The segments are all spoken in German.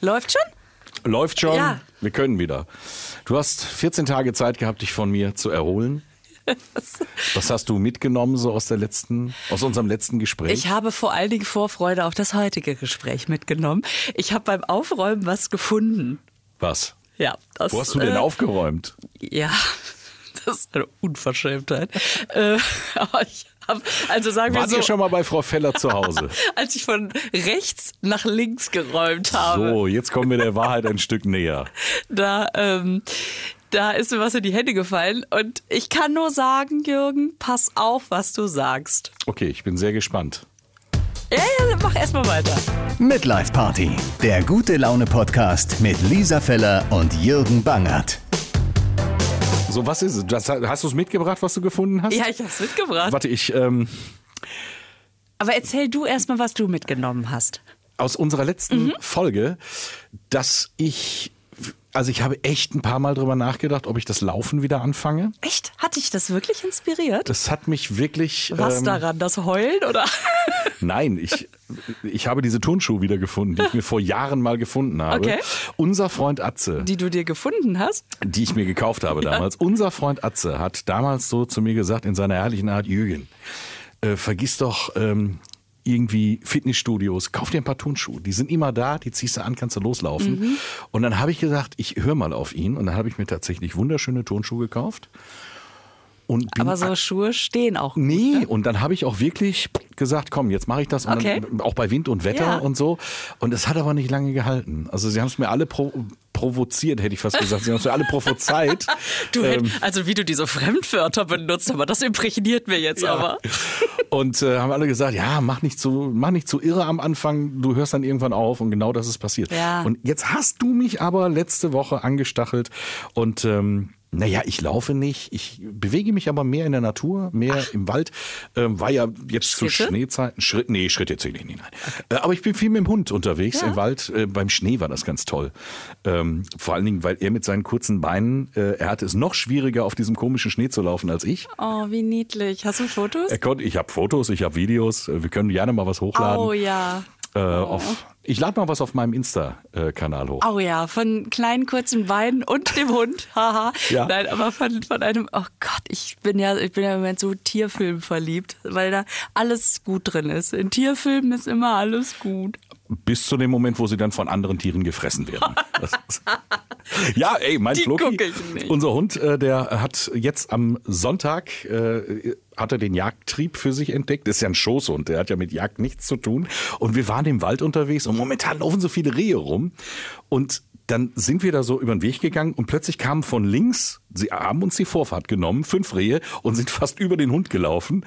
Läuft schon? Läuft schon. Ja. Wir können wieder. Du hast 14 Tage Zeit gehabt, dich von mir zu erholen. Was hast du mitgenommen so aus der letzten, aus unserem letzten Gespräch? Ich habe vor allen Dingen Vorfreude auf das heutige Gespräch mitgenommen. Ich habe beim Aufräumen was gefunden. Was? Ja, das, Wo hast du denn äh, aufgeräumt? Ja, das ist eine Unverschämtheit. äh, aber ich habe, also sagen wir Wart so, ihr schon mal bei Frau Feller zu Hause? als ich von rechts nach links geräumt habe, So, jetzt kommen wir der Wahrheit ein Stück näher. da, ähm, da ist mir was in die Hände gefallen. Und ich kann nur sagen, Jürgen, pass auf, was du sagst. Okay, ich bin sehr gespannt. Ja, ja, mach erstmal weiter. Midlife Party, der gute Laune Podcast mit Lisa Feller und Jürgen Bangert. So, was ist es? Das, hast du es mitgebracht, was du gefunden hast? Ja, ich hab's mitgebracht. Warte, ich, ähm, Aber erzähl du erstmal, was du mitgenommen hast. aus unserer letzten Mhm. Folge, dass ich, also ich habe echt ein paar Mal drüber nachgedacht, ob ich das Laufen wieder anfange. Echt? Hat dich das wirklich inspiriert? Das hat mich wirklich. Was ähm, daran? Das Heulen oder? Nein, ich, ich habe diese Turnschuhe wieder gefunden, die ich mir vor Jahren mal gefunden habe. Okay. Unser Freund Atze, Die du dir gefunden hast? die ich mir gekauft habe damals, unser Freund Atze hat damals so zu mir gesagt in seiner herrlichen Art, Jürgen, äh, vergiss doch ähm, irgendwie Fitnessstudios, kauf dir ein paar Turnschuhe. Die sind immer da, die ziehst du an, kannst du loslaufen. Mhm. Und dann habe ich gesagt, ich höre mal auf ihn. Und dann habe ich mir tatsächlich wunderschöne Turnschuhe gekauft. Aber so Schuhe stehen auch. gut, Nee, ne? und dann habe ich auch wirklich gesagt, komm, jetzt mache ich das. Und Okay. dann, auch bei Wind und Wetter Ja. und so. Und es hat aber nicht lange gehalten. Also sie haben es mir alle pro provoziert, hätte ich fast gesagt. Sie haben es alle prophezeit. Du, Ähm, hätt- also wie du diese Fremdwörter benutzt, aber das imprägniert mir jetzt aber. und äh, haben alle gesagt, ja, mach nicht, zu, mach nicht zu irre am Anfang, du hörst dann irgendwann auf und genau das ist passiert. Ja. Und jetzt hast du mich aber letzte Woche angestachelt und ähm, naja, ich laufe nicht, ich bewege mich aber mehr in der Natur, mehr im Wald. Ähm, war ja jetzt zu Schritte? Schneezeiten. Schritt, nee, Schritte zähle ich nicht. Nein. Äh, aber ich bin viel mit dem Hund unterwegs im Wald. Äh, beim Schnee war das ganz toll. Ähm, vor allen Dingen, weil er mit seinen kurzen Beinen, äh, er hatte es noch schwieriger, auf diesem komischen Schnee zu laufen als ich. Oh, wie niedlich. Hast du Fotos? Er konnte, ich habe Fotos, ich habe Videos. äh, Wir können gerne mal was hochladen. Oh ja. Äh, auf, ich lade mal was auf meinem Insta-Kanal hoch. Oh ja, von kleinen kurzen Beinen und dem Hund. Haha. Ja. Nein, aber von, von einem, oh Gott, ich bin ja, ich bin ja im Moment so Tierfilm verliebt, weil da alles gut drin ist. In Tierfilmen ist immer alles gut. Bis zu dem Moment, wo sie dann von anderen Tieren gefressen werden. Ja, ey, mein Die Floki, unser Hund, äh, der hat jetzt am Sonntag äh, hat er den Jagdtrieb für sich entdeckt. Das ist ja ein Schoßhund, der hat ja mit Jagd nichts zu tun. Und wir waren im Wald unterwegs und momentan laufen so viele Rehe rum. Und dann sind wir da so über den Weg gegangen und plötzlich kamen von links, sie haben uns die Vorfahrt genommen, fünf Rehe und sind fast über den Hund gelaufen.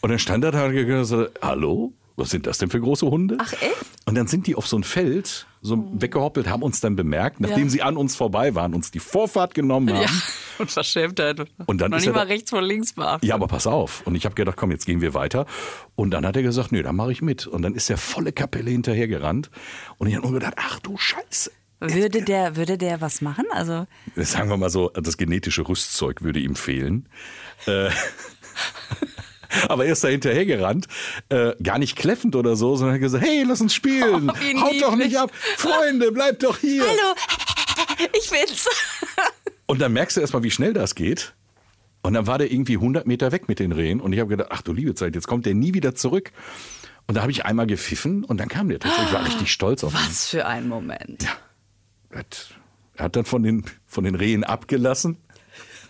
Und dann stand er da und gesagt, hallo? Was sind das denn für große Hunde? Ach, echt? Und dann sind die auf so ein Feld so weggehoppelt, haben uns dann bemerkt, nachdem Ja. sie an uns vorbei waren, uns die Vorfahrt genommen haben. Ja, und Verschämtheit. Und dann Noch ist nicht er mal da- rechts vor links war. Ja, aber pass auf. Und ich habe gedacht, komm, jetzt gehen wir weiter. Und dann hat er gesagt, nee, dann mache ich mit. Und dann ist er volle Kapelle hinterhergerannt. Und ich habe nur gedacht, ach du Scheiße. Würde der, würde der was machen? Also, Sagen wir mal so, das genetische Rüstzeug würde ihm fehlen. Äh, Aber er ist da hinterhergerannt, äh, gar nicht kläffend oder so, sondern hat gesagt, hey, lass uns spielen. Oh, Haut doch nicht ab. Freunde, bleibt doch hier. hallo, ich bin's. Und dann merkst du erstmal, wie schnell das geht. Und dann war der irgendwie 100 Meter weg mit den Rehen. Und ich habe gedacht, ach du liebe Zeit, jetzt kommt der nie wieder zurück. Und da habe ich einmal gepfiffen und dann kam der tatsächlich. Ich war richtig stolz auf ihn. Was für ein Moment. Hat- Er hat dann von den, von den Rehen abgelassen,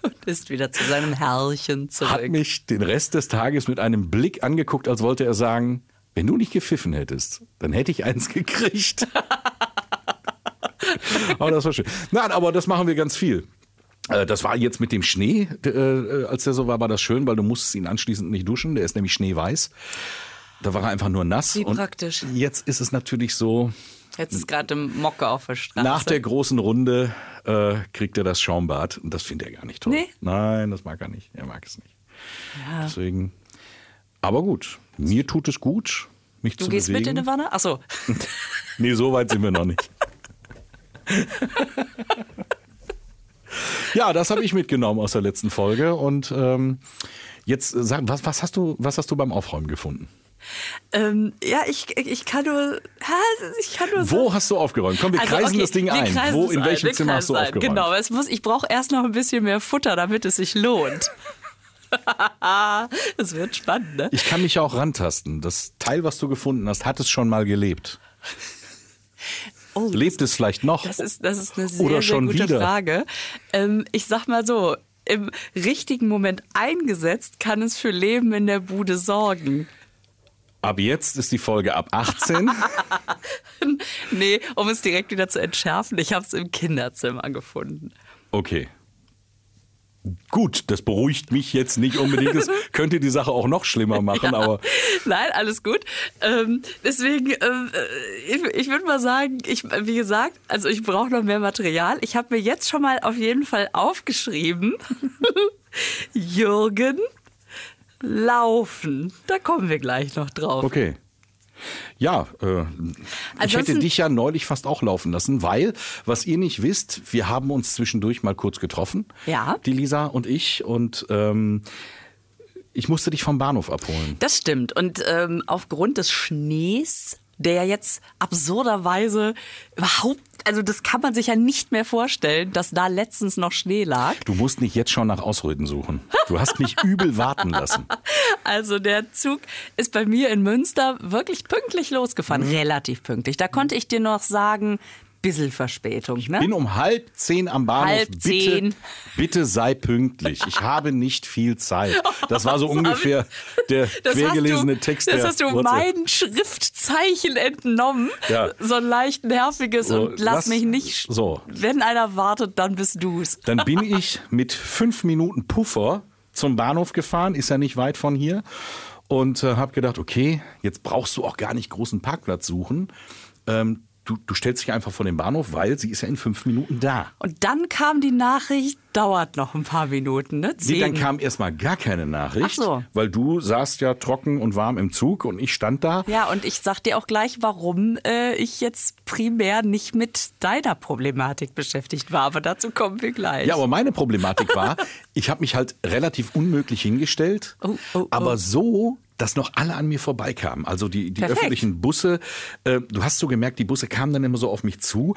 Und ist wieder zu seinem Herrchen hat zurück. mich den Rest des Tages mit einem Blick angeguckt, als wollte er sagen, wenn du nicht gepfiffen hättest, dann hätte ich eins gekriegt. aber das war schön. Nein, aber das machen wir ganz viel. Äh, Das war jetzt mit dem Schnee, äh, als der so war, war das schön, weil du musstest ihn anschließend nicht duschen. Der ist nämlich schneeweiß. Da war er einfach nur nass. Wie praktisch. Jetzt ist es natürlich so, Jetzt ist gerade im Mocke auf der Straße. nach der großen Runde äh, kriegt er das Schaumbad und das findet er gar nicht toll. Nee? Nein, das mag er nicht. Er mag es nicht. Deswegen. Aber gut, mir tut es gut, mich du zu gehst bewegen. mit in eine Wanne? Achso. Nee, so weit sind wir noch nicht. ja, das habe ich mitgenommen aus der letzten Folge und ähm, jetzt äh, sag, was, was hast du, was hast du beim Aufräumen gefunden? Ähm, ja, ich, ich kann nur. Ich kann nur Wo hast du aufgeräumt? Komm, wir Also, kreisen okay, das Ding ein. Wo, in ein, welchem wir Zimmer hast du ein. aufgeräumt? Genau, es muss, ich brauche erst noch ein bisschen mehr Futter, damit es sich lohnt. Es wird spannend, ne? Ich kann mich auch rantasten. Das Teil, was du gefunden hast, hat es schon mal gelebt. Oh, Lebt es vielleicht noch? Das ist, das ist eine sehr, Oder schon sehr gute wieder? Frage. Ähm, ich sag mal so, im richtigen Moment eingesetzt kann es für Leben in der Bude sorgen. Ab jetzt ist die Folge ab 18. nee, um es direkt wieder zu entschärfen, ich habe es im Kinderzimmer gefunden. Okay. Gut, das beruhigt mich jetzt nicht unbedingt. Das könnte die Sache auch noch schlimmer machen, aber Nein, alles gut. Ähm, deswegen, ähm, äh, ich, ich würde mal sagen, ich, wie gesagt, also ich brauche noch mehr Material. Ich habe mir jetzt schon mal auf jeden Fall aufgeschrieben, Jürgen, laufen. Da kommen wir gleich noch drauf. okay. Ja, äh, ich hätte dich ja neulich fast auch laufen lassen, weil, was ihr nicht wisst, wir haben uns zwischendurch mal kurz getroffen. Ja. Die Lisa und ich. Und ähm, ich musste dich vom Bahnhof abholen. Das stimmt. Und ähm, aufgrund des Schnees, der jetzt absurderweise überhaupt, also das kann man sich ja nicht mehr vorstellen, dass da letztens noch Schnee lag. Du musst nicht jetzt schon nach Ausreden suchen. Du hast mich übel warten lassen. Also der Zug ist bei mir in Münster wirklich pünktlich losgefahren, relativ pünktlich. Da konnte ich dir noch sagen, bisschen Verspätung. Ne? Bin um halb zehn am Bahnhof. Halb bitte, zehn. bitte sei pünktlich. Ich habe nicht viel Zeit. Das war so Das ungefähr der Das quergelesene du, Text Das der hast du WhatsApp. meinen Schriftzeichen entnommen. Ja. So ein leicht nerviges So, und lass, lass- mich nicht. so. Wenn einer wartet, dann bist du's. Dann bin ich mit fünf Minuten Puffer zum Bahnhof gefahren, ist ja nicht weit von hier. Und äh, habe gedacht, okay, jetzt brauchst du auch gar nicht großen Parkplatz suchen. Ähm, du, du stellst dich einfach vor den Bahnhof, weil sie ist ja in fünf Minuten da. Und dann kam die Nachricht, dauert noch ein paar Minuten, ne? Nee, dann Zehn. kam erstmal gar keine Nachricht, Ach so. weil du saßt ja trocken und warm im Zug und ich stand da. Ja, und ich sag dir auch gleich, warum äh, ich jetzt primär nicht mit deiner Problematik beschäftigt war. Aber dazu kommen wir gleich. Ja, aber meine Problematik war, ich habe mich halt relativ unmöglich hingestellt, Oh, oh, oh. aber so, dass noch alle an mir vorbeikamen. Also die, die Perfekt. öffentlichen Busse, äh, du hast so gemerkt, die Busse kamen dann immer so auf mich zu.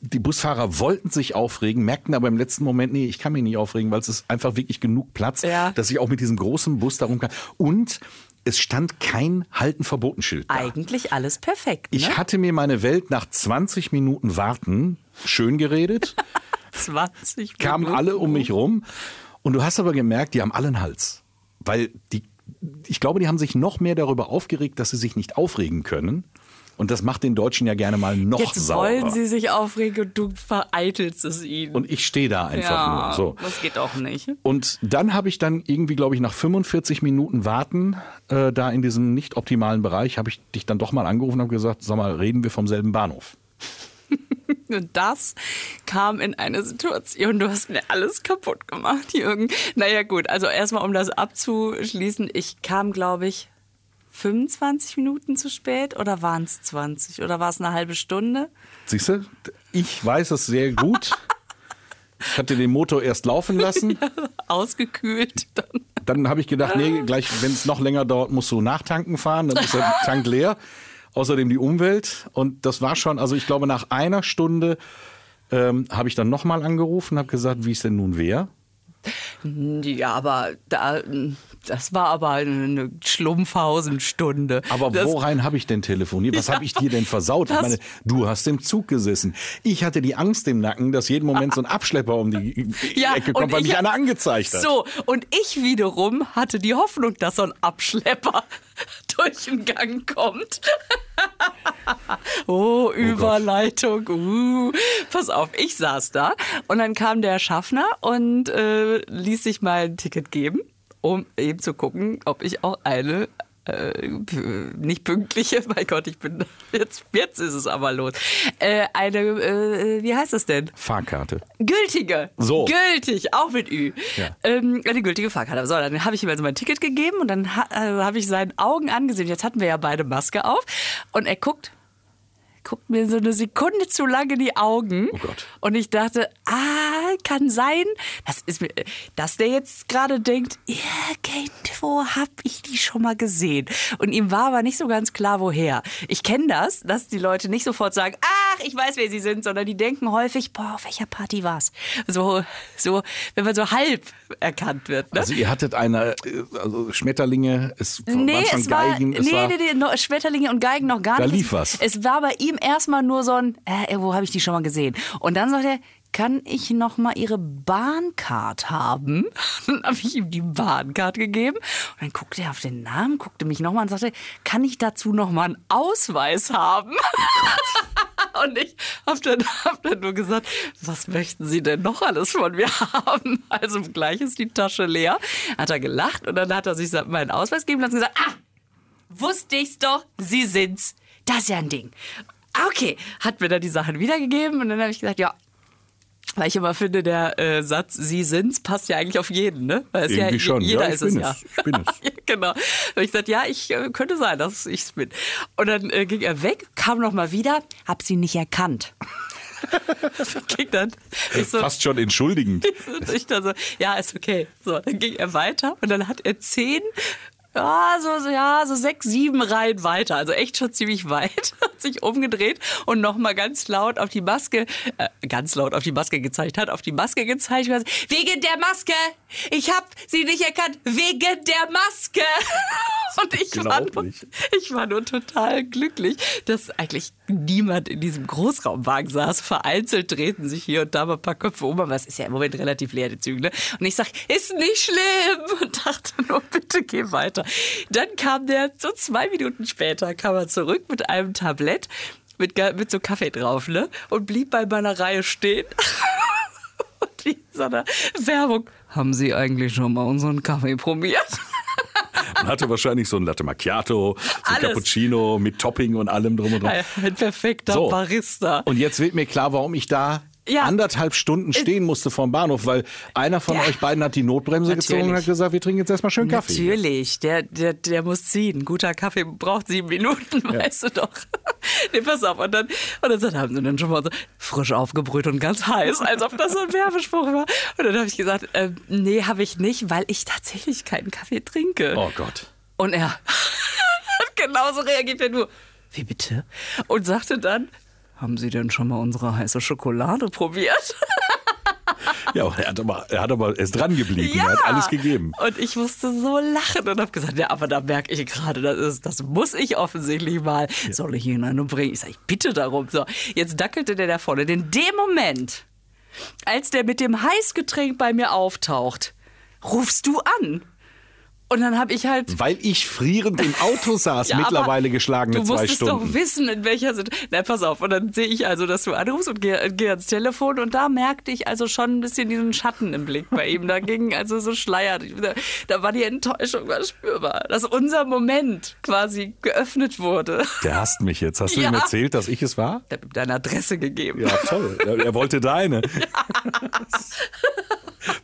Die Busfahrer wollten sich aufregen, merkten aber im letzten Moment, nee, ich kann mich nicht aufregen, weil es ist einfach wirklich genug Platz, Ja. dass ich auch mit diesem großen Bus darum kann. Und es stand kein Halten-Verbotenschild. Eigentlich alles perfekt. Ne? Ich hatte mir meine Welt nach 20 Minuten Warten schön geredet. 20 kamen Minuten. alle um mich rum. Und du hast aber gemerkt, die haben alle einen Hals. Weil die, ich glaube, die haben sich noch mehr darüber aufgeregt, dass sie sich nicht aufregen können. Und das macht den Deutschen ja gerne mal noch Jetzt saurer. wollen sie sich aufregen und du vereitelst es ihnen. und ich stehe da einfach ja, nur. So. das geht auch nicht. Und dann habe ich dann irgendwie, glaube ich, nach 45 Minuten Warten äh, da in diesem nicht optimalen Bereich, habe ich dich dann doch mal angerufen und habe gesagt, sag mal, reden wir vom selben Bahnhof. Und das kam in eine Situation, du hast mir alles kaputt gemacht, Jürgen. Naja gut, also erstmal um das abzuschließen, ich kam, glaube ich, 25 Minuten zu spät oder waren es 20 oder war es eine halbe Stunde? Siehst du, ich weiß es sehr gut. Ich hatte den Motor erst laufen lassen. Ausgekühlt. Dann. Dann habe ich gedacht, nee, gleich, wenn es noch länger dauert, musst du nachtanken fahren, dann ist der Tank leer. Außerdem die Umwelt. Und das war schon, also ich glaube, nach einer Stunde ähm, habe ich dann nochmal angerufen, habe gesagt, wie es denn nun wäre. Ja, aber da, das war aber eine Schlumpfhausenstunde. Aber das, worein habe ich denn telefoniert? Was habe ich dir denn versaut? Ich meine, du hast im Zug gesessen. Ich hatte die Angst im Nacken, dass jeden Moment so ein Abschlepper um die Ja, Ecke kommt, weil ich- mich einer angezeigt hat. So, und ich wiederum hatte die Hoffnung, dass so ein Abschlepper durch den Gang kommt. oh, Überleitung. Uh. Pass auf, ich saß da und dann kam der Schaffner und äh, ließ sich mal ein Ticket geben, um eben zu gucken, ob ich auch eine äh, nicht pünktliche, mein Gott, ich bin jetzt, jetzt ist es aber los. Äh, eine, äh, wie heißt das denn? Fahrkarte. Gültige. So. Gültig, auch mit Ü. Ja. Ähm, eine gültige Fahrkarte. So, dann habe ich ihm also mein Ticket gegeben und dann ha äh, habe ich seinen Augen angesehen. Jetzt hatten wir ja beide Maske auf. Und er guckt, guckt mir so eine Sekunde zu lang in die Augen. Oh Gott. Und ich dachte, ah, kann sein, das ist dass der jetzt gerade denkt, irgendwo hab ich die schon mal gesehen. Und ihm war aber nicht so ganz klar, woher. Ich kenne das, dass die Leute nicht sofort sagen, ach, ich weiß, wer sie sind, sondern die denken häufig, boah, auf welcher Party war's? So, so, wenn man so halb erkannt wird. Ne? Also ihr hattet eine, äh, also Schmetterlinge, es Nee, waren schon es war, Geigen, nee, es war, nee, nee, no- Schmetterlinge und Geigen noch gar Da nicht. lief was. Es war bei ihm erstmal nur so ein, äh, wo habe ich die schon mal gesehen? Und dann sagt er, kann ich noch mal Ihre Bahncard haben? Dann habe ich ihm die Bahncard gegeben. Und dann guckte er auf den Namen, guckte mich noch mal und sagte, kann ich dazu noch mal einen Ausweis haben? Und ich habe dann, hab dann nur gesagt, was möchten Sie denn noch alles von mir haben? Also gleich ist die Tasche leer. Hat er gelacht und dann hat er sich meinen Ausweis gegeben und hat gesagt, ah, wusste ich's doch, Sie sind's. Das ist ja ein Ding. Ah, Okay, hat mir dann die Sachen wiedergegeben und dann habe ich gesagt, ja. Weil ich immer finde, der äh, Satz Sie sind's passt ja eigentlich auf jeden, ne? Weil es ja, Irgendwie schon. Jeder Ja, ich ist es bin ja. es. Ich bin es. ja, genau. Und ich gesagt, ja, ich äh, könnte sein, dass ich's bin. Und dann äh, ging er weg, kam noch mal wieder, hab sie nicht erkannt. ging dann. Ich so, fast schon entschuldigend. ich dann so, ja, ist okay. So, dann ging er weiter und dann hat er zehn, ja, so, so, ja, so sechs, sieben Reihen weiter. Also echt schon ziemlich weit. Hat sich umgedreht und nochmal ganz laut auf die Maske, äh, ganz laut auf die Maske gezeigt hat, auf die Maske gezeigt. Wegen der Maske! Ich hab sie nicht erkannt! Wegen der Maske! Und ich war, nur, ich war nur total glücklich, dass eigentlich niemand in diesem Großraumwagen saß. Vereinzelt drehten sich hier und da mal ein paar Köpfe um, aber es ist ja im Moment relativ leer, die Züge. Ne? Und ich sag, ist nicht schlimm und dachte nur, bitte geh weiter. Dann kam der, so zwei Minuten später, kam er zurück mit einem Tablett mit, mit so Kaffee drauf ne? und blieb bei meiner Reihe stehen. und in so einer Werbung, haben Sie eigentlich schon mal unseren Kaffee probiert? Man hatte wahrscheinlich so ein Latte Macchiato, so ein. Cappuccino mit Topping und allem drum und dran. Ein perfekter So. Barista. Und jetzt wird mir klar, warum ich da Ja. anderthalb Stunden stehen musste vom Bahnhof, weil einer von Ja. euch beiden hat die Notbremse gezogen und hat Natürlich. gesagt, wir trinken jetzt erstmal schön Kaffee. Natürlich, der, der, der muss ziehen. Guter Kaffee braucht sieben Minuten, weißt du doch. nee, pass auf. Und dann, und dann sagt, haben sie dann schon mal so frisch aufgebrüht und ganz heiß, als ob das so ein Werbespruch war. Und dann habe ich gesagt, äh, nee, habe ich nicht, weil ich tatsächlich keinen Kaffee trinke. Oh Gott. Und er hat genauso reagiert wie nur, wie bitte? Und sagte dann, haben Sie denn schon mal unsere heiße Schokolade probiert? Ja, er hat aber, er hat aber, er ist dran geblieben, er hat alles gegeben. Und ich musste so lachen und habe gesagt, ja, aber da merke ich gerade, das, ist, das muss ich offensichtlich mal. Soll ich eine bringen? Ich sage, ich bitte darum. So, jetzt dackelte der da vorne. Denn in dem Moment, als der mit dem Heißgetränk bei mir auftaucht, rufst du an. Und dann habe ich halt Weil ich frierend im Auto saß, Ja, mittlerweile geschlagene du zwei musstest Stunden. doch wissen, in welcher Situation. Na, pass auf. Und dann sehe ich also, dass du anrufst und gehe geh ans Telefon. Und da merkte ich also schon ein bisschen diesen Schatten im Blick bei ihm. Da ging also so Schleier. Da, da war die Enttäuschung war spürbar, dass unser Moment quasi geöffnet wurde. Der hasst mich jetzt. Hast du Ja. ihm erzählt, dass ich es war? Der hat ihm deine Adresse gegeben. Ja, toll. Er, er wollte deine.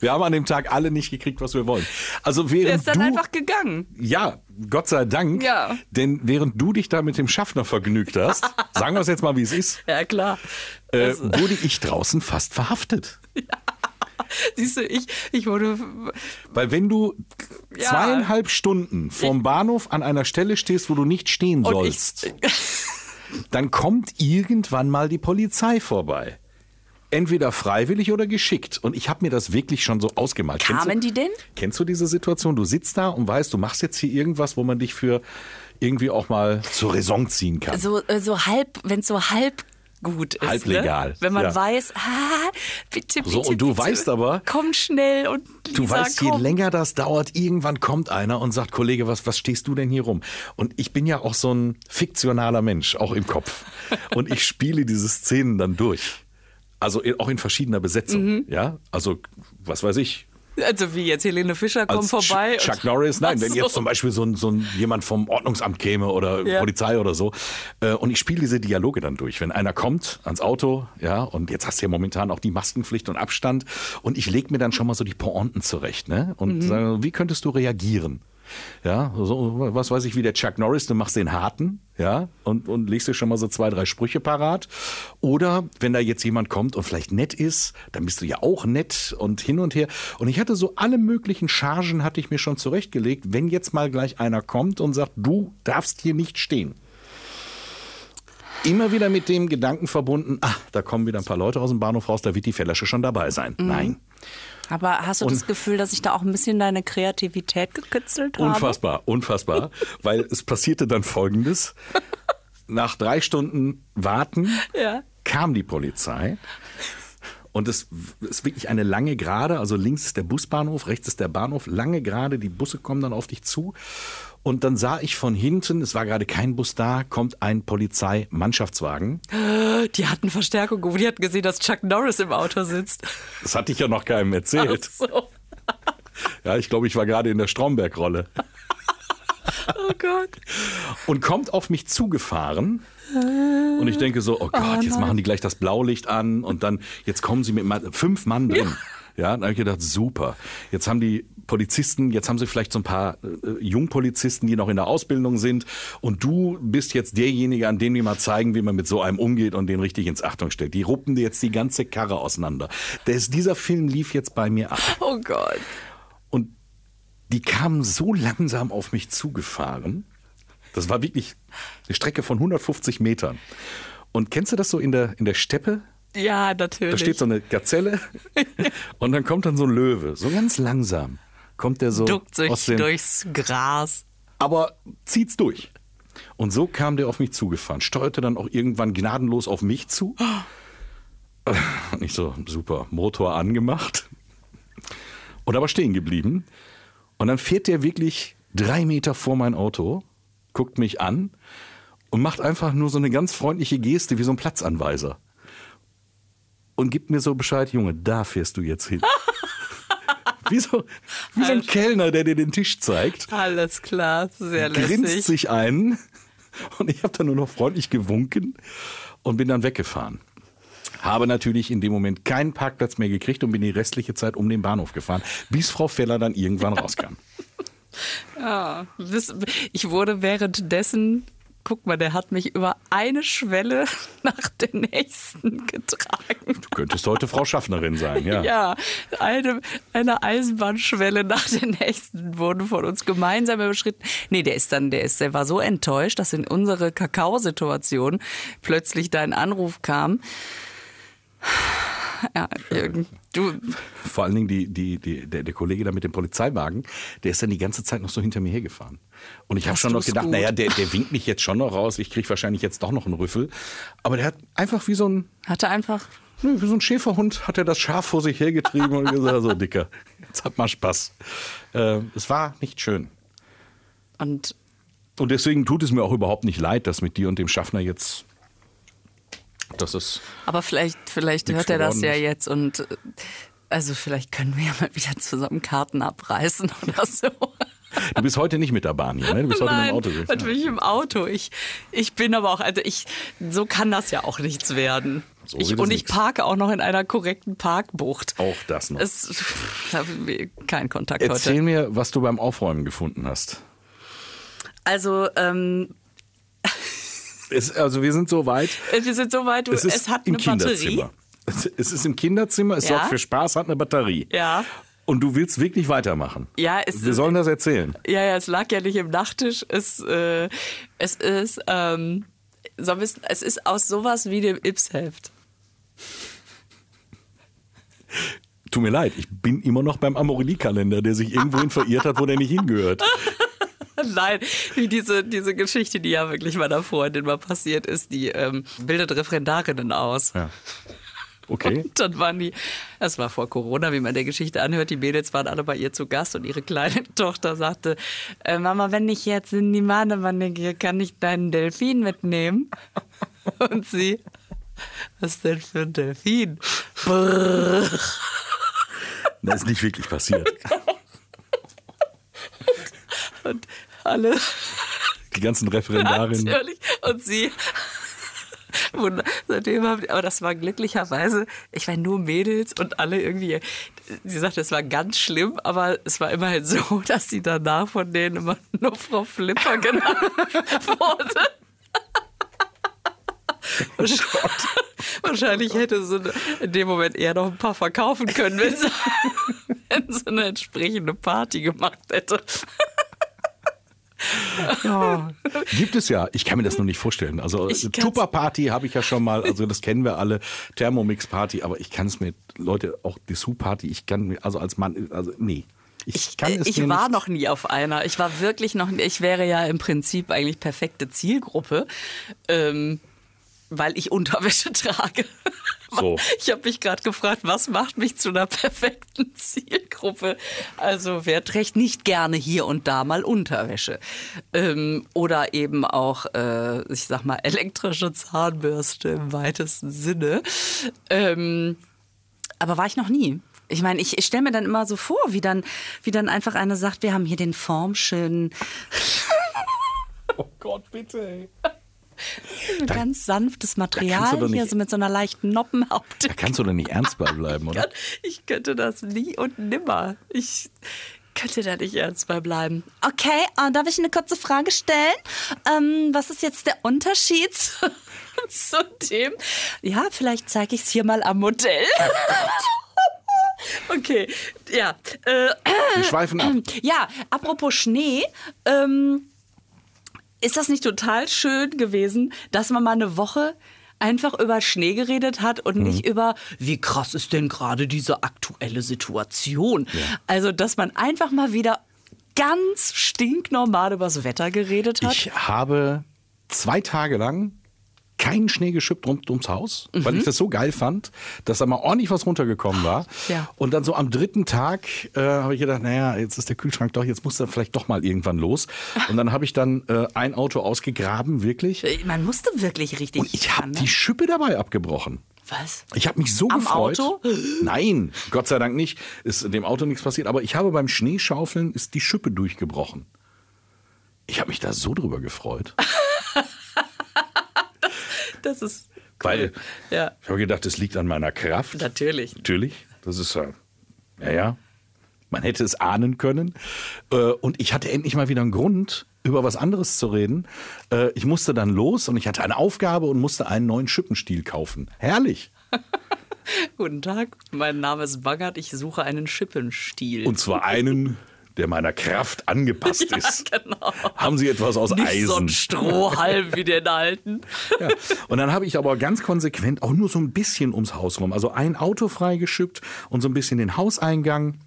Wir haben an dem Tag alle nicht gekriegt, was wir wollen. Also Der während ist dann du, einfach gegangen. ja, Gott sei Dank, Ja. denn während du dich da mit dem Schaffner vergnügt hast, sagen wir es jetzt mal, wie es ist, Ja, klar. äh, wurde ich draußen fast verhaftet. siehst du, ich, ich wurde. Weil wenn du Ja. zweieinhalb Stunden vom Bahnhof an einer Stelle stehst, wo du nicht stehen sollst, dann kommt irgendwann mal die Polizei vorbei. Entweder freiwillig oder geschickt. Und ich habe mir das wirklich schon so ausgemalt. Kennst Kamen du, die denn? Kennst du diese Situation? Du sitzt da und weißt, du machst jetzt hier irgendwas, wo man dich für irgendwie auch mal zur Raison ziehen kann. so, äh, so halb, wenn es so halb gut ist. Halblegal, Ne? Wenn man ja. weiß, ah, bitte, bitte. So, und du bitte, weißt aber- Komm schnell und Du Lisa, weißt, je komm. länger das dauert, irgendwann kommt einer und sagt, Kollege, was, was stehst du denn hier rum? Und ich bin ja auch so ein fiktionaler Mensch, auch im Kopf. Und ich spiele diese Szenen dann durch. Also auch in verschiedener Besetzung. Mhm. Ja, also was weiß ich. Also wie jetzt Helene Fischer kommt Als vorbei. Ch- Chuck Norris, nein, Ach wenn so. jetzt zum Beispiel so ein, so ein jemand vom Ordnungsamt käme oder Ja. Polizei oder so. Äh, und ich spiele diese Dialoge dann durch. Wenn einer kommt ans Auto, ja, und jetzt hast du ja momentan auch die Maskenpflicht und Abstand. Und ich lege mir dann schon mal so die Pointen zurecht, ne? Und Mhm. sage, wie könntest du reagieren? Ja, so, was weiß ich, wie der Chuck Norris, du machst den harten, ja, und, und legst dir schon mal so zwei, drei Sprüche parat. Oder wenn da jetzt jemand kommt und vielleicht nett ist, dann bist du ja auch nett und hin und her. Und ich hatte so alle möglichen Chargen hatte ich mir schon zurechtgelegt, wenn jetzt mal gleich einer kommt und sagt, du darfst hier nicht stehen immer wieder mit dem Gedanken verbunden, ah, da kommen wieder ein paar Leute aus dem Bahnhof raus, da wird die Fellersche schon dabei sein. Mhm. Nein. Aber hast du und das Gefühl, dass ich da auch ein bisschen deine Kreativität gekitzelt habe? Unfassbar, unfassbar. weil es passierte dann Folgendes. Nach drei Stunden Warten ja. kam die Polizei. Und es ist wirklich eine lange Gerade, also links ist der Busbahnhof, rechts ist der Bahnhof, lange Gerade, die Busse kommen dann auf dich zu. Und dann sah ich von hinten, es war gerade kein Bus da, kommt ein Polizeimannschaftswagen. Die hatten Verstärkung, die hatten gesehen, dass Chuck Norris im Auto sitzt. Das hatte ich ja noch keinem erzählt. Ach so. Ja, ich glaube, ich war gerade in der Stromberg-Rolle. Oh Gott. Und kommt auf mich zugefahren. Und ich denke so, oh Gott, oh jetzt machen die gleich das Blaulicht an und dann, jetzt kommen sie mit fünf Mann drin. Ja. Ja, dann habe ich gedacht, super. Jetzt haben die Polizisten, jetzt haben sie vielleicht so ein paar äh, Jungpolizisten, die noch in der Ausbildung sind. Und du bist jetzt derjenige, an dem wir mal zeigen, wie man mit so einem umgeht und den richtig ins Achtung stellt. Die ruppen dir jetzt die ganze Karre auseinander. Das, dieser Film lief jetzt bei mir ab. Oh Gott. Und die kamen so langsam auf mich zugefahren. Das war wirklich eine Strecke von 150 Metern. Und kennst du das so in der, in der Steppe? Ja, natürlich. Da steht so eine Gazelle und dann kommt dann so ein Löwe, so ganz langsam kommt der so Duckt sich aus dem, durchs Gras. Aber zieht's durch. Und so kam der auf mich zugefahren, steuerte dann auch irgendwann gnadenlos auf mich zu. Und ich so, super, Motor angemacht. Und aber stehen geblieben. Und dann fährt der wirklich drei Meter vor mein Auto, guckt mich an und macht einfach nur so eine ganz freundliche Geste wie so ein Platzanweiser und gibt mir so Bescheid, Junge, da fährst du jetzt hin. wie so, wie so ein Kellner, der dir den Tisch zeigt. Alles klar, sehr lässig. Grinst sich ein und ich habe dann nur noch freundlich gewunken und bin dann weggefahren. Habe natürlich in dem Moment keinen Parkplatz mehr gekriegt und bin die restliche Zeit um den Bahnhof gefahren, bis Frau Feller dann irgendwann rauskam. Ja, ich wurde währenddessen guck mal, der hat mich über eine Schwelle nach der nächsten getragen. Du könntest heute Frau Schaffnerin sein, ja. Ja, eine, eine Eisenbahnschwelle nach der nächsten wurden von uns gemeinsam überschritten. Nee, der ist dann, der ist, der war so enttäuscht, dass in unsere Kakaosituation plötzlich dein Anruf kam. Ja, du. Vor allen Dingen die, die, die, der, der Kollege da mit dem Polizeiwagen, der ist dann die ganze Zeit noch so hinter mir hergefahren. Und ich habe schon noch gedacht, gut. naja, der, der winkt mich jetzt schon noch raus, ich kriege wahrscheinlich jetzt doch noch einen Rüffel. Aber der hat einfach wie so ein. Hatte einfach. Wie so ein Schäferhund hat er das Schaf vor sich hergetrieben und gesagt, so Dicker, jetzt hat mal Spaß. Äh, es war nicht schön. Und und deswegen tut es mir auch überhaupt nicht leid, dass mit dir und dem Schaffner jetzt das ist. Aber vielleicht, vielleicht hört er das ja jetzt und also vielleicht können wir ja mal wieder zusammen Karten abreißen oder so. Du bist heute nicht mit der Bahn hier, ne? Du bist Nein, heute im Auto. Natürlich im Auto. Ich, ich bin aber auch, also ich, so kann das ja auch nichts werden. So ich, und ich parke auch noch in einer korrekten Parkbucht. Auch das noch. Es, kein Kontakt Erzähl heute. Erzähl mir, was du beim Aufräumen gefunden hast. Also, ähm, es, also wir sind so weit. Äh, wir sind so weit, es, es hat eine Batterie. Es ist im Kinderzimmer, es ja. sorgt für Spaß, hat eine Batterie. Ja. Und du willst wirklich weitermachen. Ja, es Wir sollen das erzählen. Ja, ja, es lag ja nicht im Nachttisch. Es, äh, es ist, ähm, es ist aus sowas wie dem Ips-Heft. Tut mir leid, ich bin immer noch beim Amorelie-Kalender, der sich irgendwohin verirrt hat, wo der nicht hingehört. Nein, wie diese, diese Geschichte, die ja wirklich meiner Freundin mal passiert ist, die ähm, bildet Referendarinnen aus. Ja. Okay. Und dann waren die, es war vor Corona, wie man der Geschichte anhört, die Mädels waren alle bei ihr zu Gast und ihre kleine Tochter sagte, äh, Mama, wenn ich jetzt in die Badewanne gehe, kann ich deinen Delfin mitnehmen? Und sie, was denn für ein Delfin? Brrr. Das ist nicht wirklich passiert. Und alle. Die ganzen Referendarinnen. Natürlich. Und sie Und seitdem haben, aber das war glücklicherweise, ich war nur Mädels und alle irgendwie, sie sagte, es war ganz schlimm, aber es war immerhin so, dass sie danach von denen immer nur Frau Flipper genannt wurde. Wahrscheinlich hätte sie in dem Moment eher noch ein paar verkaufen können, wenn sie, wenn sie eine entsprechende Party gemacht hätte. Ja. Gibt es ja. Ich kann mir das noch nicht vorstellen. Also Tupper-Party habe ich ja schon mal, also das kennen wir alle, Thermomix-Party, aber ich kann es mir, Leute, auch Dessous-Party, ich kann mir, also als Mann, also nee. Ich, kann es ich war nicht. noch nie auf einer. Ich war wirklich noch nie. Ich wäre ja im Prinzip eigentlich perfekte Zielgruppe. Ähm, weil ich Unterwäsche trage. So. Ich habe mich gerade gefragt, was macht mich zu einer perfekten Zielgruppe? Also wer trägt nicht gerne hier und da mal Unterwäsche? Ähm, oder eben auch, äh, ich sag mal, elektrische Zahnbürste im weitesten Sinne. Ähm, aber war ich noch nie. Ich meine, ich, ich stelle mir dann immer so vor, wie dann, wie dann einfach eine sagt, wir haben hier den formschönen. oh Gott, bitte. Ey. Da, ganz sanftes Material hier, so mit so einer leichten Noppenhaut. Da kannst du doch nicht ernst bei bleiben, oder? Ich könnte das nie und nimmer. Ich könnte da nicht ernst bei bleiben. Okay, uh, darf ich eine kurze Frage stellen? Ähm, was ist jetzt der Unterschied zu dem? Ja, vielleicht zeige ich es hier mal am Modell. Okay, ja. Äh, Wir schweifen ab. Ja, apropos Schnee. Ähm, ist das nicht total schön gewesen, dass man mal eine Woche einfach über Schnee geredet hat und mhm. nicht über, wie krass ist denn gerade diese aktuelle Situation. Ja. Also, dass man einfach mal wieder ganz stinknormal über das Wetter geredet hat. Ich habe zwei Tage lang keinen Schnee geschippt rund ums Haus, mhm. weil ich das so geil fand, dass da mal ordentlich was runtergekommen war. Ja. Und dann so am dritten Tag äh, habe ich gedacht, naja, jetzt ist der Kühlschrank doch, jetzt muss er vielleicht doch mal irgendwann los. Und dann habe ich dann äh, ein Auto ausgegraben, wirklich. Äh, man musste wirklich richtig. Und ich habe ne? die Schippe dabei abgebrochen. Was? Ich habe mich so Am gefreut. Auto? Nein, Gott sei Dank nicht. Ist dem Auto nichts passiert. Aber ich habe beim Schneeschaufeln ist die Schippe durchgebrochen. Ich habe mich da so drüber gefreut. Das ist cool. Weil ja. ich habe gedacht, es liegt an meiner Kraft. Natürlich. Natürlich. Das ist ja, ja, ja. Man hätte es ahnen können. Äh, und ich hatte endlich mal wieder einen Grund, über was anderes zu reden. Äh, ich musste dann los und ich hatte eine Aufgabe und musste einen neuen Schippenstiel kaufen. Herrlich. Guten Tag, mein Name ist Baggert, ich suche einen Schippenstiel. Und zwar einen der meiner Kraft angepasst ja, ist. Genau. Haben Sie etwas aus Nicht Eisen? So ein Strohhalm wie den alten. Ja. Und dann habe ich aber ganz konsequent auch nur so ein bisschen ums Haus rum. Also ein Auto freigeschippt und so ein bisschen den Hauseingang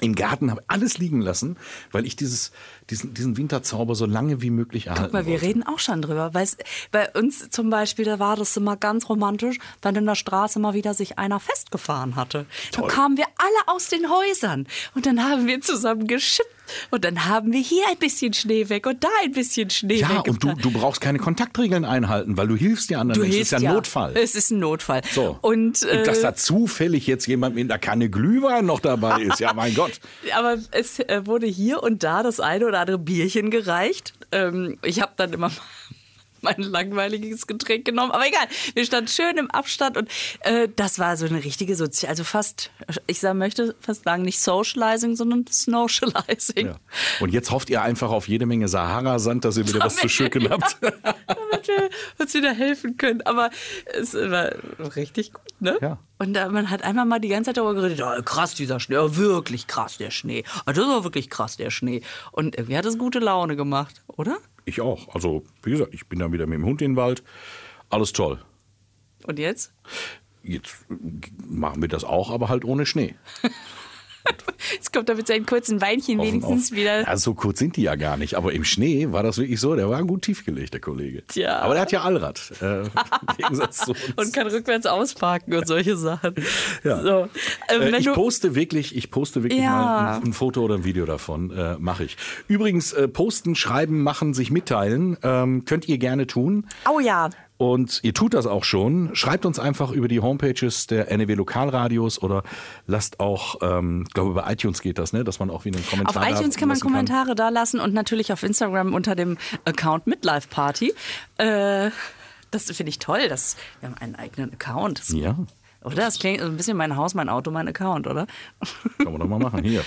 im Garten habe alles liegen lassen, weil ich dieses, diesen, diesen Winterzauber so lange wie möglich erhalten Guck mal, wir wollte. reden auch schon drüber. Weil bei uns zum Beispiel, da war das immer ganz romantisch, wenn in der Straße mal wieder sich einer festgefahren hatte. Toll. Da kamen wir alle aus den Häusern und dann haben wir zusammen geschippt und dann haben wir hier ein bisschen Schnee weg und da ein bisschen Schnee ja, weg. Ja, und du, du brauchst keine Kontaktregeln einhalten, weil du hilfst ja anderen. Du hilfst, es ist ja ein Notfall. Es ist ein Notfall. So. Und, äh, und dass da zufällig jetzt jemand mit einer Kanne Glühwein noch dabei ist, ja mein Gott. Aber es äh, wurde hier und da das eine oder andere Bierchen gereicht. Ähm, ich habe dann immer mein langweiliges Getränk genommen. Aber egal, wir standen schön im Abstand und äh, das war so eine richtige Sozial, also fast, ich sag, möchte fast sagen, nicht Socializing, sondern Snowcializing. Ja. Und jetzt hofft ihr einfach auf jede Menge Sahara-Sand, dass ihr wieder was zu schücken habt. Damit wir uns wieder helfen können. Aber es war richtig gut, ne? Ja. Und äh, man hat einmal mal die ganze Zeit darüber geredet, oh, krass dieser Schnee, oh, wirklich krass der Schnee. Oh, das ist auch wirklich krass der Schnee. Und irgendwie hat es gute Laune gemacht, oder? Ich auch. Also, wie gesagt, ich bin dann wieder mit dem Hund in den Wald. Alles toll. Und jetzt? Jetzt machen wir das auch, aber halt ohne Schnee. Jetzt kommt er mit seinen kurzen Beinchen wenigstens auf. wieder. Ja, so kurz sind die ja gar nicht. Aber im Schnee war das wirklich so. Der war gut tiefgelegt, der Kollege. Tja. Aber der hat ja Allrad. Äh, Im Gegensatz zu uns. Und kann rückwärts ausparken und solche Sachen. Ja. So. Ähm, äh, ich poste wirklich, ich poste wirklich ja. mal ein, ein, Foto oder ein Video davon. Äh, Mache ich. Übrigens, äh, posten, schreiben, machen, sich mitteilen. Ähm, könnt ihr gerne tun. Oh ja. Und ihr tut das auch schon. Schreibt uns einfach über die Homepages der NEW Lokalradios oder lasst auch, ähm, ich glaube über iTunes geht das, ne, dass man auch wieder einen Kommentar Auf iTunes kann man Kommentare kann. da lassen und natürlich auf Instagram unter dem Account Midlife Party. Äh, das finde ich toll. Das, wir haben einen eigenen Account. Das, Ja, Oder? Das klingt so ein bisschen mein Haus, mein Auto, mein Account, oder? kann man doch mal machen. Hier.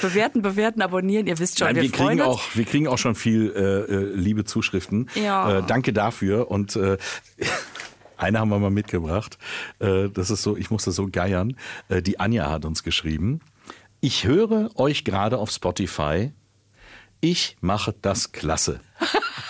Bewerten, bewerten, abonnieren. Ihr wisst schon, Nein, wir, wir, kriegen auch, wir kriegen auch schon viel äh, äh, liebe Zuschriften. Ja. Äh, danke dafür. Und äh, eine haben wir mal mitgebracht. Äh, das ist so, ich musste so geiern. Äh, die Anja hat uns geschrieben. Ich höre euch gerade auf Spotify. Ich mache das klasse.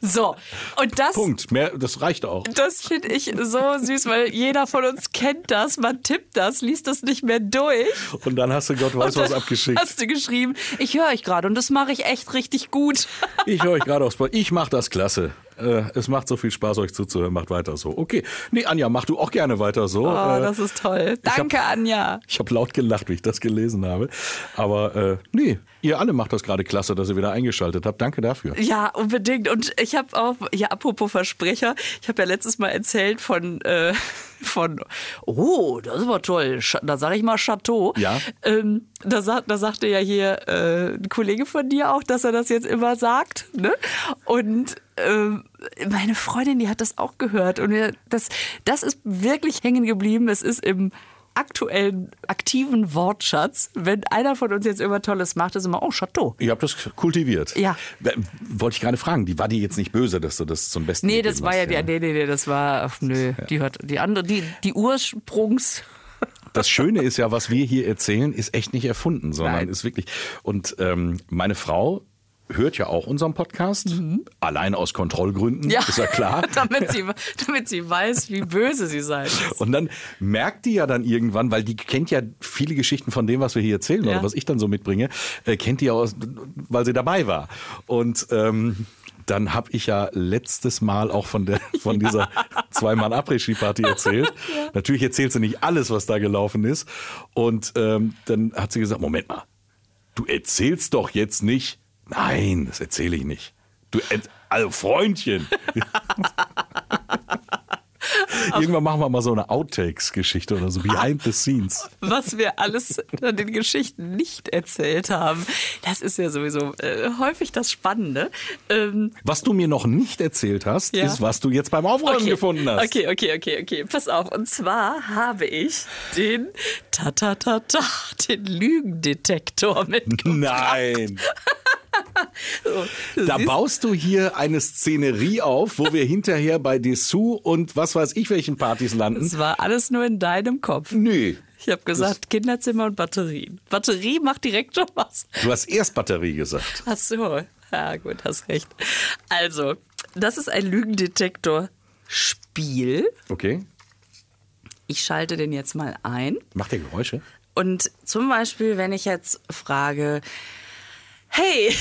So, und das, Punkt. Mehr, das reicht auch. das finde ich so süß, weil jeder von uns kennt das. Man tippt das, liest das nicht mehr durch. Und dann hast du Gott weiß was abgeschickt. Hast du geschrieben, ich höre euch gerade und das mache ich echt richtig gut. Ich höre euch gerade auf Spotify. Ich mache das klasse. Äh, es macht so viel Spaß, euch zuzuhören. Macht weiter so. Okay. Nee, Anja, mach du auch gerne weiter so. Oh, Äh, das ist toll. Danke, Anja. Ich habe laut gelacht, wie ich das gelesen habe. Aber äh, nee, ihr alle macht das gerade klasse, dass ihr wieder eingeschaltet habt. Danke dafür. Ja, unbedingt. Und ich habe auch, ja, apropos Versprecher, ich habe ja letztes Mal erzählt von, äh, von, oh, das war toll, Sch- da sage ich mal Chateau. Ja. Ähm, da, da sagte ja hier äh, ein Kollege von dir auch, dass er das jetzt immer sagt. Ne? Und ähm, meine Freundin, die hat das auch gehört. Und das, das ist wirklich hängen geblieben. Es ist im aktuellen, aktiven Wortschatz. Wenn einer von uns jetzt immer Tolles macht, ist immer, oh, Chateau. Ihr habt das kultiviert. Ja. W- Wollte ich gerade fragen, die war die jetzt nicht böse, dass du das zum Besten Nee, das war ja hast, die, nee, nee, nee, das war, ach, nö, die hört, die andere, die, die Ursprungs, Das Schöne ist ja, was wir hier erzählen, ist echt nicht erfunden, sondern Nein. ist wirklich. Und ähm, meine Frau hört ja auch unseren Podcast, allein aus Kontrollgründen, Mhm. ja, ist ja klar. damit sie, damit sie weiß, wie böse sie sein muss. Und dann merkt die ja dann irgendwann, weil die kennt ja viele Geschichten von dem, was wir hier erzählen Ja. oder was ich dann so mitbringe, äh, kennt die ja aus, weil sie dabei war. Und ähm, dann habe ich ja letztes Mal auch von der von dieser zweimal Après-Ski-Party erzählt. Natürlich erzählt sie nicht alles, was da gelaufen ist. Und ähm, dann hat sie gesagt: Moment mal, du erzählst doch jetzt nicht. Nein, das erzähle ich nicht. Du, erz- also Freundchen. Irgendwann machen wir mal so eine Outtakes-Geschichte oder so, behind the scenes. Was wir alles an den Geschichten nicht erzählt haben, das ist ja sowieso äh, häufig das Spannende. Ähm, Was du mir noch nicht erzählt hast, Ja. ist, was du jetzt beim Aufräumen gefunden hast. Okay, okay, okay, okay. Pass auf. Und zwar habe ich den ta ta ta ta den Lügendetektor mitgebracht. Nein. Da baust du hier eine Szenerie auf, wo wir hinterher bei Dessous und was weiß ich welchen Partys landen. es war alles nur in deinem Kopf. Nö. Ich habe gesagt, Kinderzimmer und Batterien. Batterie macht direkt schon was. Du hast erst Batterie gesagt. Ach so, ja gut, hast recht. Also, das ist ein Lügendetektor-Spiel. Okay. Ich schalte den jetzt mal ein. Macht der Geräusche? Und zum Beispiel, wenn ich jetzt frage, hey,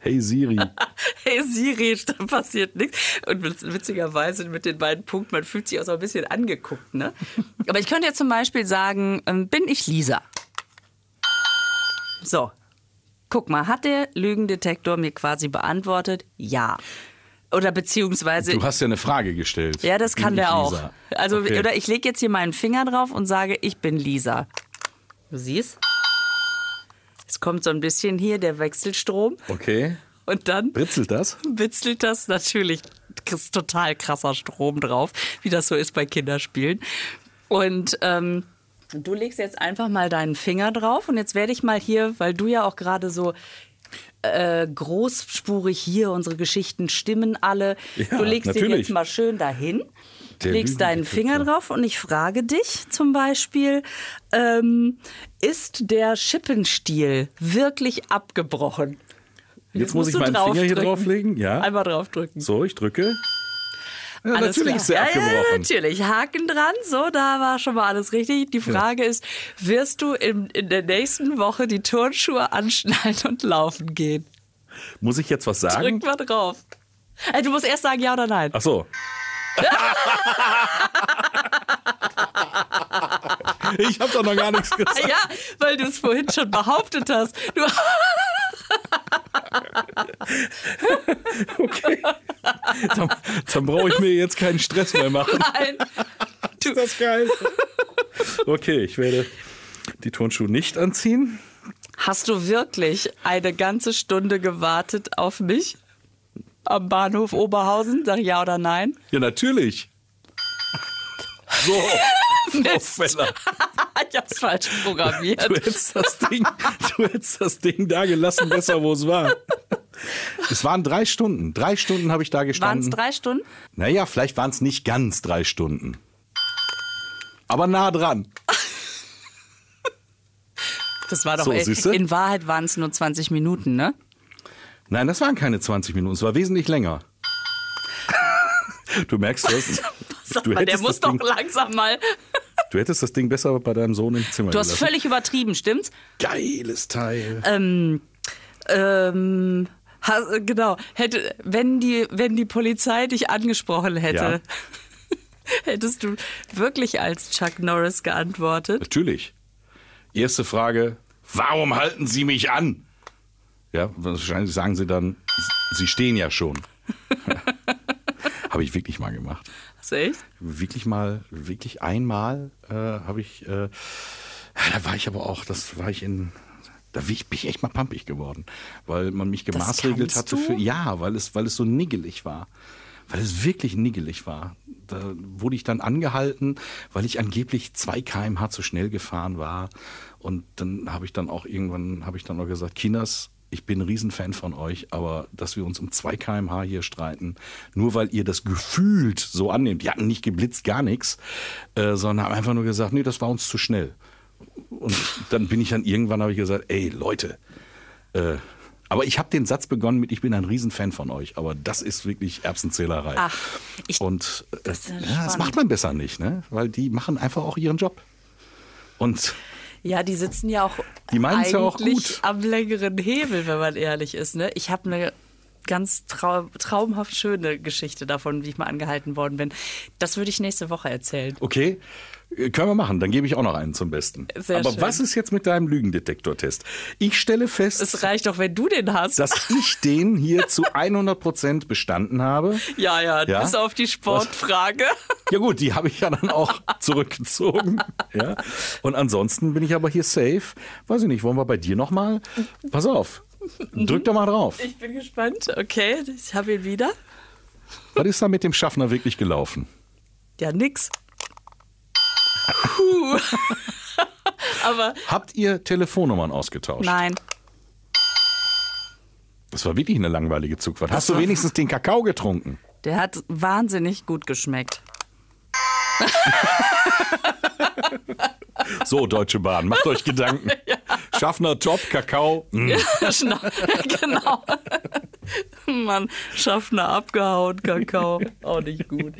Hey Siri. hey Siri, da passiert nichts. Und witz- witzigerweise mit den beiden Punkten, man fühlt sich auch so ein bisschen angeguckt. Ne? Aber ich könnte jetzt zum Beispiel sagen, ähm, bin ich Lisa? So, guck mal, hat der Lügendetektor mir quasi beantwortet? Ja. Oder beziehungsweise Du hast ja eine Frage gestellt. Ja, das kann Bin der auch. Lisa? Also, Okay. oder ich lege jetzt hier meinen Finger drauf und sage, ich bin Lisa. Du siehst? Es kommt so ein bisschen hier der Wechselstrom Okay. und dann Britzelt das? bitzelt das natürlich ist total krasser Strom drauf, wie das so ist bei Kinderspielen. Und ähm, du legst jetzt einfach mal deinen Finger drauf und jetzt werde ich mal hier, weil du ja auch gerade so äh, großspurig hier, unsere Geschichten stimmen alle. Ja, du legst den natürlich. jetzt mal schön dahin. Legst deinen. Finger drauf und ich frage dich zum Beispiel, ähm, ist der Schippenstiel wirklich abgebrochen? Jetzt muss musst ich meinen Finger hier drauflegen. Ja. Einmal draufdrücken. So, ich drücke. Ja, Alles natürlich klar. ist der ja, Ja, abgebrochen. natürlich. Haken dran. So, da war schon mal alles richtig. Die Frage ist, wirst du in, in der nächsten Woche die Turnschuhe anschnallen und laufen gehen? Muss ich jetzt was sagen? Drück mal drauf. Äh, du musst erst sagen ja oder nein. Ach so. Ich habe doch noch gar nichts gesagt. Ja, weil du es vorhin schon behauptet hast. Du, Okay. Dann, dann brauche ich mir jetzt keinen Stress mehr machen. nein. Du, Ist das geil? Okay, ich werde die Turnschuhe nicht anziehen. hast du wirklich eine ganze Stunde gewartet auf mich? Am Bahnhof Oberhausen? Sag ja oder nein? Ja, natürlich. So, Frau Mist. Feller. ich hab's falsch programmiert. Du hättest das Ding, du hättest das Ding da gelassen, besser, wo es war. Es waren drei Stunden. Drei Stunden habe ich da Waren es gestanden. drei Stunden? Naja, vielleicht waren es nicht ganz drei Stunden. Aber nah dran. Das war doch, So, ey, in Wahrheit waren es nur 20 Minuten, ne? Nein, das waren keine 20 Minuten. Es war wesentlich länger. Du merkst das. Du mal, der muss das doch Ding, langsam mal. du hättest das Ding besser bei deinem Sohn im Zimmer Du hast gelassen. völlig übertrieben, stimmt's? Geiles Teil. Ähm, ähm, genau. Hätte, wenn die, wenn die Polizei dich angesprochen hätte, hättest du wirklich als Chuck Norris geantwortet? Natürlich. Erste Frage, warum halten Sie mich an? Ja, wahrscheinlich sagen Sie dann, Sie stehen ja schon. habe ich wirklich mal gemacht. Hast du echt? Wirklich mal, wirklich einmal äh, habe ich, äh, da war ich aber auch, das war ich in, da bin ich echt mal pampig geworden, weil man mich gemaßregelt hatte für, ja, weil es, weil es so niggelig war. Weil es wirklich niggelig war. Da wurde ich dann angehalten, weil ich angeblich 2 km/h zu schnell gefahren war. Und dann habe ich dann auch irgendwann, habe ich dann auch gesagt, Kinders, ich bin ein Riesenfan von euch, aber dass wir uns um 2 km/h hier streiten, nur weil ihr das gefühlt so annehmt. Die hatten nicht geblitzt, gar nichts, äh, sondern haben einfach nur gesagt, nee, das war uns zu schnell. Und dann bin ich dann irgendwann, habe ich gesagt, ey Leute, äh, aber ich habe den Satz begonnen mit, ich bin ein Riesenfan von euch, aber das ist wirklich Erbsenzählerei. Ach, ich- Und äh, Das ja das macht man besser nicht, ne? weil die machen einfach auch ihren Job. Und Ja, die sitzen ja auch Die meinen's ja auch eigentlich gut. am längeren Hebel, wenn man ehrlich ist. Ne? Ich habe eine ganz trau traumhaft schöne Geschichte davon, wie ich mal angehalten worden bin. Das würde ich nächste Woche erzählen. okay, können wir machen, dann gebe ich auch noch einen zum Besten. Sehr aber schön. was ist jetzt mit deinem Lügendetektortest? Ich stelle fest, Es reicht doch, wenn du den hast. dass ich den hier zu 100 Prozent bestanden habe. ja, ja, Ja? bis auf die Sportfrage. Ja gut, die habe ich ja dann auch zurückgezogen. Ja. Und ansonsten bin ich aber hier safe. Weiß ich nicht, wollen wir bei dir nochmal? Pass auf, drück doch mal drauf. Ich bin gespannt. Okay, ich habe ihn wieder. Was ist da mit dem Schaffner wirklich gelaufen? Ja, nix. Puh. Aber Habt ihr Telefonnummern ausgetauscht? nein. Das war wirklich eine langweilige Zugfahrt. Hast du wenigstens den Kakao getrunken? Der hat wahnsinnig gut geschmeckt. So, Deutsche Bahn, macht euch Gedanken. Schaffner top, Kakao. mm. Genau. Mann, Schaffner abgehauen, Kakao. Auch nicht gut.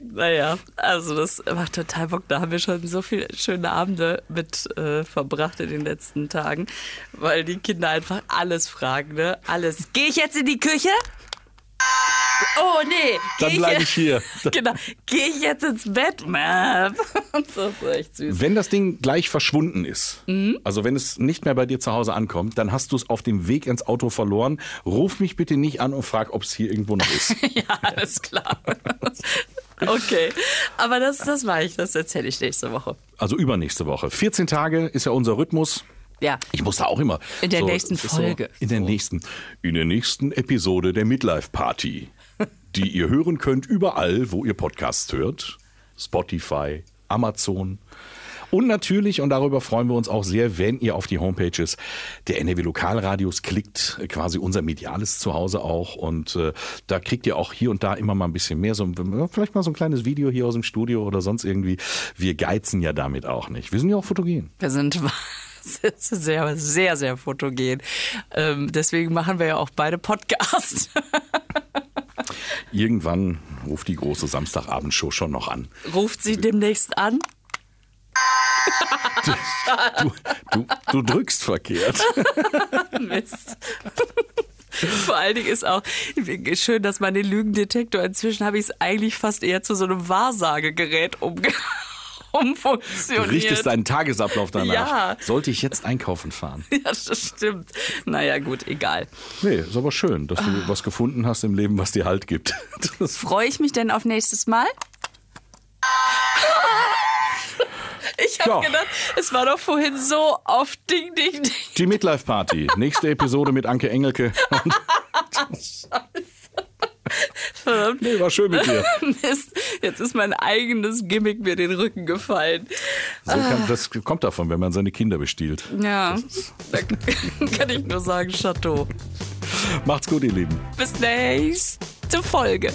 Naja, also das macht total Bock. Da haben wir schon so viele schöne Abende mit äh, verbracht in den letzten Tagen, weil die Kinder einfach alles fragen, ne? Alles. Gehe ich jetzt in die Küche? Oh nee. geh Dann bleib je- ich hier. Genau. Gehe ich jetzt ins Bett? Map. Das ist echt süß. Wenn das Ding gleich verschwunden ist, Mhm. also wenn es nicht mehr bei dir zu Hause ankommt, dann hast du es auf dem Weg ins Auto verloren. Ruf mich bitte nicht an und frag, ob es hier irgendwo noch ist. Ja, alles klar. Okay, aber das, das war ich, das erzähle ich nächste Woche. Also übernächste Woche. 14 Tage ist ja unser Rhythmus. Ja. Ich muss da auch immer. In der nächsten es ist Folge. in der nächsten, in der nächsten Episode der Midlife Party, die ihr hören könnt überall, wo ihr Podcasts hört. Spotify, Amazon. Und natürlich, und darüber freuen wir uns auch sehr, wenn ihr auf die Homepages der NRW Lokalradios klickt, quasi unser mediales Zuhause auch. Und äh, da kriegt ihr auch hier und da immer mal ein bisschen mehr, so, vielleicht mal so ein kleines Video hier aus dem Studio oder sonst irgendwie. Wir geizen ja damit auch nicht. Wir sind ja auch fotogen. Wir sind sehr, sehr, sehr fotogen. Ähm, deswegen machen wir ja auch beide Podcasts. Irgendwann ruft die große Samstagabendshow schon noch an. Ruft sie demnächst an? Du, du, du drückst verkehrt. Mist. Vor allen Dingen ist auch schön, dass man den Lügendetektor, inzwischen habe ich es eigentlich fast eher zu so einem Wahrsagegerät umge Du umfunktioniert. richtest deinen Tagesablauf danach. Ja. Sollte ich jetzt einkaufen fahren? Ja, das stimmt. Naja, gut, egal. Nee, ist aber schön, dass du was gefunden hast im Leben, was dir Halt gibt. Freue ich mich denn auf nächstes Mal? Ich habe Ja. gedacht, es war doch vorhin so auf Ding, Ding, Ding. die Midlife Party. Nächste Episode mit Anke Engelke. Und Verdammt. Nee, war schön mit dir. Mist, jetzt ist mein eigenes Gimmick mir den Rücken gefallen. So kann, das kommt davon, wenn man seine Kinder bestiehlt. Ja, da kann ich nur sagen, Chateau. Macht's gut, ihr Lieben. Bis nächste Folge.